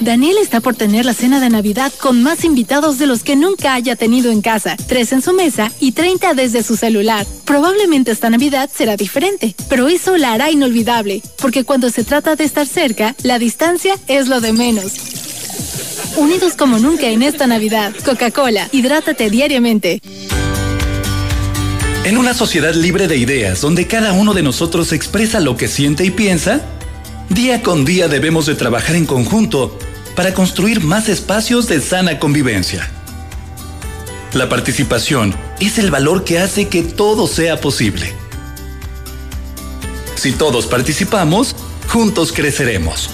Daniel está por tener la cena de Navidad con más invitados de los que nunca haya tenido en casa, tres en su mesa y 30 desde su celular. Probablemente esta Navidad será diferente, pero eso la hará inolvidable, porque cuando se trata de estar cerca, la distancia es lo de menos. Unidos como nunca en esta Navidad, Coca-Cola, hidrátate diariamente. En una sociedad libre de ideas, donde cada uno de nosotros expresa lo que siente y piensa, día con día debemos de trabajar en conjunto para construir más espacios de sana convivencia. La participación es el valor que hace que todo sea posible. Si todos participamos, juntos creceremos.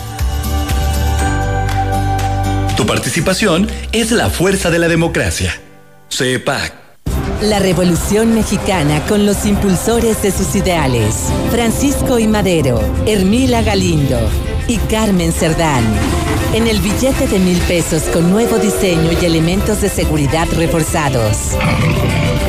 Tu participación es la fuerza de la democracia. CEPAC. La Revolución Mexicana con los impulsores de sus ideales. Francisco y Madero, Hermila Galindo y Carmen Cerdán. En el billete de mil pesos con nuevo diseño y elementos de seguridad reforzados.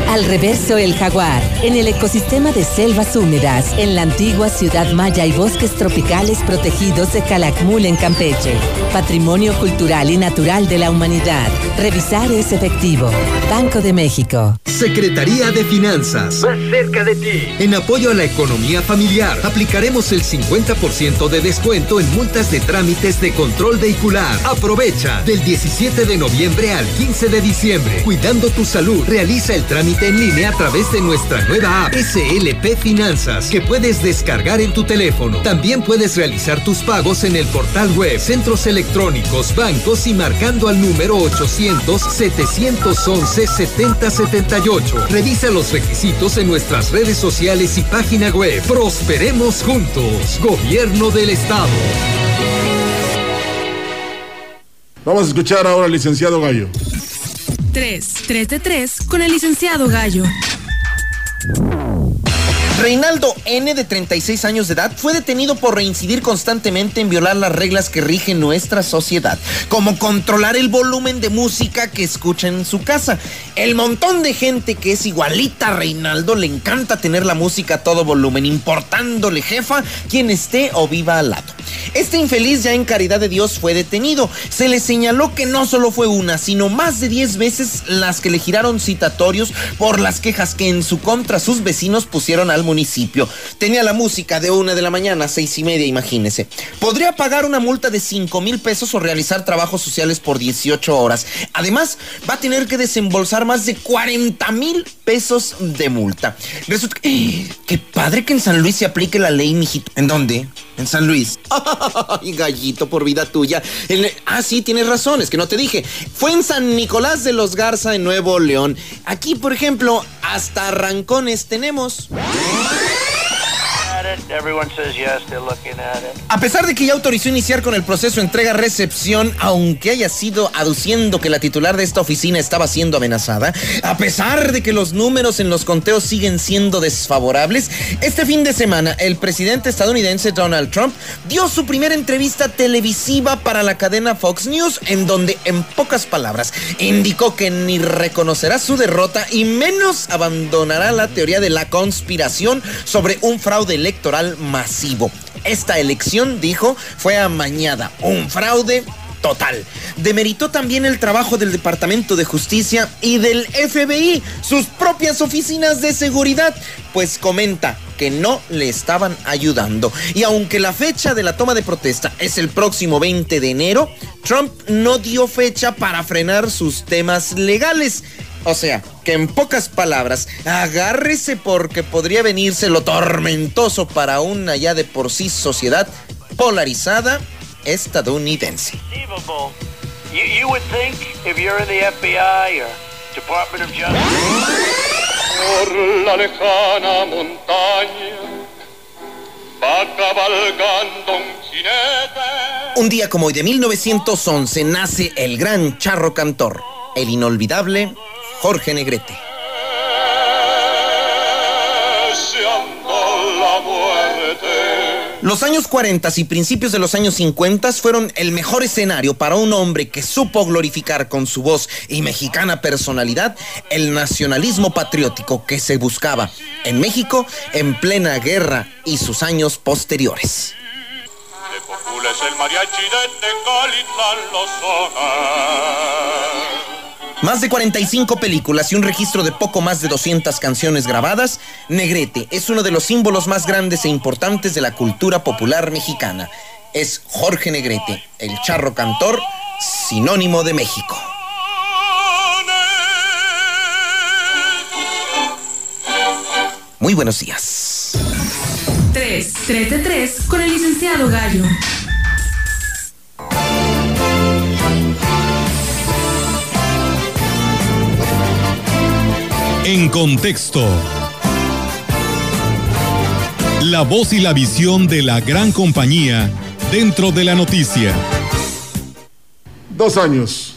Al reverso el jaguar, en el ecosistema de selvas húmedas, en la antigua ciudad maya y bosques tropicales protegidos de Calakmul en Campeche. Patrimonio cultural y natural de la humanidad. Revisar es efectivo. Banco de México. Secretaría de Finanzas. Más cerca de ti. En apoyo a la economía familiar, aplicaremos el 50% de descuento en multas de trámites de control vehicular. Aprovecha del 17 de noviembre al 15 de diciembre. Cuidando tu salud, realiza el trámite en línea a través de nuestra nueva app SLP Finanzas que puedes descargar en tu teléfono. También puedes realizar tus pagos en el portal web, centros electrónicos, bancos y marcando al número 800 711 7078. Revisa los requisitos en nuestras redes sociales y página web. Prosperemos juntos. Gobierno del Estado. Vamos a escuchar ahora al licenciado Gallo. 3, 3 de 3 con el licenciado Gallo. Reinaldo N, de 36 años de edad, fue detenido por reincidir constantemente en violar las reglas que rigen nuestra sociedad, como controlar el volumen de música que escucha en su casa. El montón de gente que es igualita a Reinaldo le encanta tener la música a todo volumen, importándole jefa quien esté o viva al lado. Este infeliz ya en caridad de Dios fue detenido. Se le señaló que no solo fue una, sino más de 10 veces las que le giraron citatorios por las quejas que en su contra sus vecinos pusieron al municipio. Tenía la música de una de la mañana seis y media, imagínese. Podría pagar una multa de 5 mil pesos o realizar trabajos sociales por 18 horas. Además, va a tener que desembolsar más de 40 mil pesos de multa. Resulta que, qué padre que en San Luis se aplique la ley, mijito. ¿En dónde? En San Luis. Ay, gallito, por vida tuya. Ah, sí, tienes razón, es que no te dije. Fue en San Nicolás de los Garza, en Nuevo León. Aquí, por ejemplo, hasta arrancones tenemos. A pesar de que ya autorizó iniciar con el proceso entrega-recepción, aunque haya sido aduciendo que la titular de esta oficina estaba siendo amenazada, a pesar de que los números en los conteos siguen siendo desfavorables, este fin de semana el presidente estadounidense Donald Trump dio su primera entrevista televisiva para la cadena Fox News, en donde, en pocas palabras, indicó que ni reconocerá su derrota y menos abandonará la teoría de la conspiración sobre un fraude electoral masivo. Esta elección, dijo, fue amañada, un fraude total. Demeritó también el trabajo del Departamento de Justicia y del FBI, sus propias oficinas de seguridad, pues comenta que no le estaban ayudando. Y aunque la fecha de la toma de protesta es el próximo 20 de enero, Trump no dio fecha para frenar sus temas legales. O sea, que en pocas palabras, agárrese porque podría venirse lo tormentoso para una ya de por sí sociedad polarizada estadounidense. Por la lejana montaña va cabalgando un jinete. Un día como hoy de 1911 nace el gran charro cantor, el inolvidable Jorge Negrete. Los años 40 y principios de los años 50 fueron el mejor escenario para un hombre que supo glorificar con su voz y mexicana personalidad el nacionalismo patriótico que se buscaba en México en plena guerra y sus años posteriores. El mariachi de. Más de 45 películas y un registro de poco más de 200 canciones grabadas, Negrete es uno de los símbolos más grandes e importantes de la cultura popular mexicana. Es Jorge Negrete, el charro cantor, sinónimo de México. Muy buenos días. 3, 3 de 3 con el licenciado Gallo. En contexto. La voz y la visión de la gran compañía dentro de la noticia. Dos años.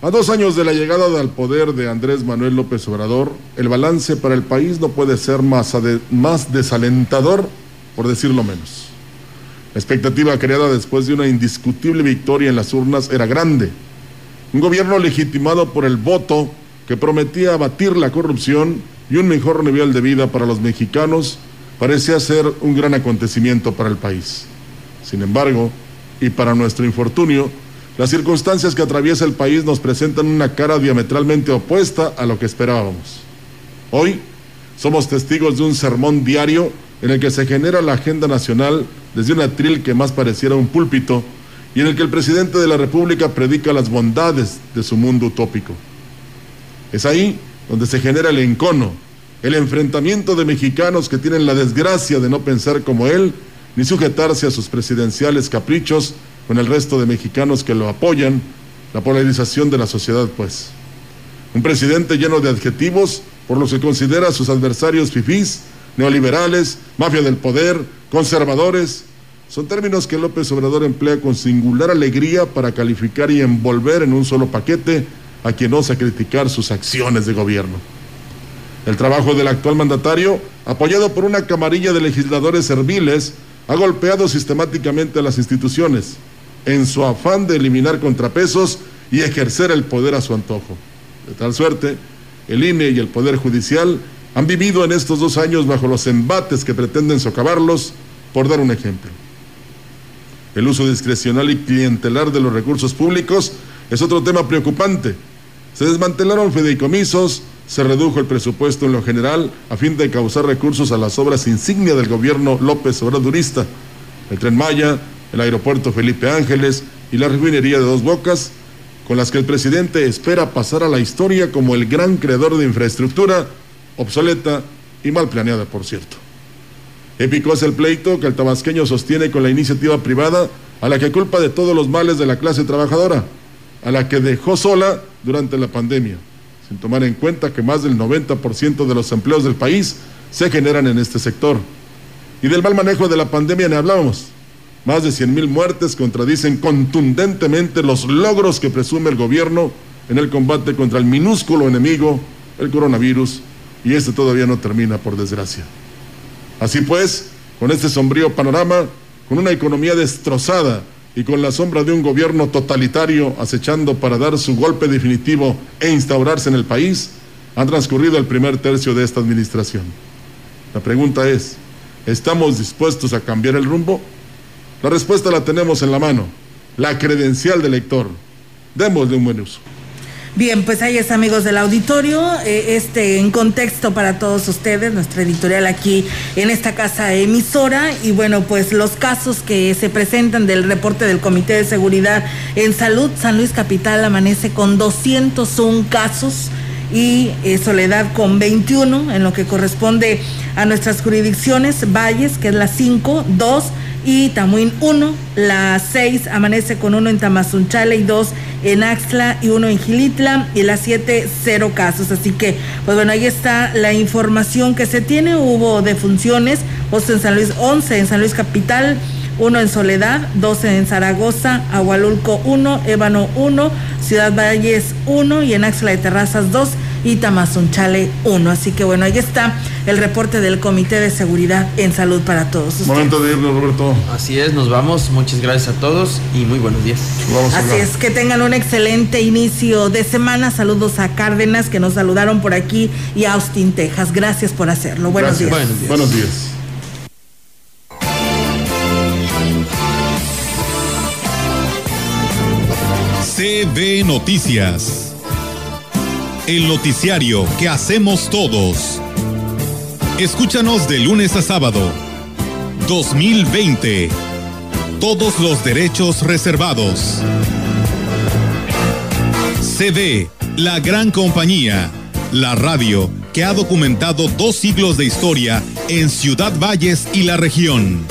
A dos años de la llegada al poder de Andrés Manuel López Obrador, el balance para el país no puede ser más, más desalentador, por decirlo menos. La expectativa creada después de una indiscutible victoria en las urnas era grande. Un gobierno legitimado por el voto que prometía abatir la corrupción y un mejor nivel de vida para los mexicanos, parecía ser un gran acontecimiento para el país. Sin embargo, y para nuestro infortunio, las circunstancias que atraviesa el país nos presentan una cara diametralmente opuesta a lo que esperábamos. Hoy somos testigos de un sermón diario en el que se genera la agenda nacional desde un atril que más pareciera un púlpito y en el que el presidente de la República predica las bondades de su mundo utópico. Es ahí donde se genera el encono, el enfrentamiento de mexicanos que tienen la desgracia de no pensar como él ni sujetarse a sus presidenciales caprichos con el resto de mexicanos que lo apoyan, la polarización de la sociedad, pues. Un presidente lleno de adjetivos por los que considera a sus adversarios fifís, neoliberales, mafia del poder, conservadores, son términos que López Obrador emplea con singular alegría para calificar y envolver en un solo paquete a quien osa criticar sus acciones de gobierno. El trabajo del actual mandatario, apoyado por una camarilla de legisladores serviles, ha golpeado sistemáticamente a las instituciones en su afán de eliminar contrapesos y ejercer el poder a su antojo. De tal suerte, el INE y el Poder Judicial han vivido en estos dos años bajo los embates que pretenden socavarlos, por dar un ejemplo. El uso discrecional y clientelar de los recursos públicos es otro tema preocupante. Se desmantelaron fideicomisos, se redujo el presupuesto en lo general a fin de causar recursos a las obras insignia del gobierno López Obradurista, el tren Maya, el aeropuerto Felipe Ángeles y la refinería de Dos Bocas, con las que el presidente espera pasar a la historia como el gran creador de infraestructura obsoleta y mal planeada, por cierto. Épico es el pleito que el tabasqueño sostiene con la iniciativa privada a la que culpa de todos los males de la clase trabajadora, a la que dejó sola durante la pandemia, sin tomar en cuenta que más del 90% de los empleos del país se generan en este sector. Y del mal manejo de la pandemia ni hablábamos. Más de 100 mil muertes contradicen contundentemente los logros que presume el gobierno en el combate contra el minúsculo enemigo, el coronavirus, y este todavía no termina, por desgracia. Así pues, con este sombrío panorama, con una economía destrozada y con la sombra de un gobierno totalitario acechando para dar su golpe definitivo e instaurarse en el país, ha transcurrido el primer tercio de esta administración. La pregunta es, ¿estamos dispuestos a cambiar el rumbo? La respuesta la tenemos en la mano, la credencial del lector. Démosle un buen uso. Bien, pues ahí es amigos del auditorio, eh, este en contexto para todos ustedes, nuestra editorial aquí en esta casa emisora y bueno, pues los casos que se presentan del reporte del Comité de Seguridad en Salud, San Luis Capital amanece con 201 casos y eh, Soledad con 21 en lo que corresponde a nuestras jurisdicciones, Valles, que es la 5, 2 y Tamuín 1, la 6 amanece con uno en Tamazunchale y dos en Axla y uno en Gilitla y la 7 cero casos. Así que, pues bueno, ahí está la información que se tiene. Hubo defunciones, 11 en San Luis, 11 en San Luis Capital, uno en Soledad, 12 en Zaragoza, Agualulco 1, Ébano 1, Ciudad Valles 1 y en Axla de Terrazas 2 y Tamazunchale 1. Así que bueno, ahí está el reporte del Comité de Seguridad en Salud para todos. Ustedes. Momento de irnos, Roberto. Así es, nos vamos. Muchas gracias a todos y muy buenos días. Vamos Así es, que tengan un excelente inicio de semana. Saludos a Cárdenas que nos saludaron por aquí y a Austin, Texas. Gracias por hacerlo. Buenos Gracias. días. Buenos días. CB Noticias. El noticiario que hacemos todos. Escúchanos de lunes a sábado. 2020. Todos los derechos reservados. CB, la gran compañía. La radio que ha documentado dos siglos de historia en Ciudad Valles y la región.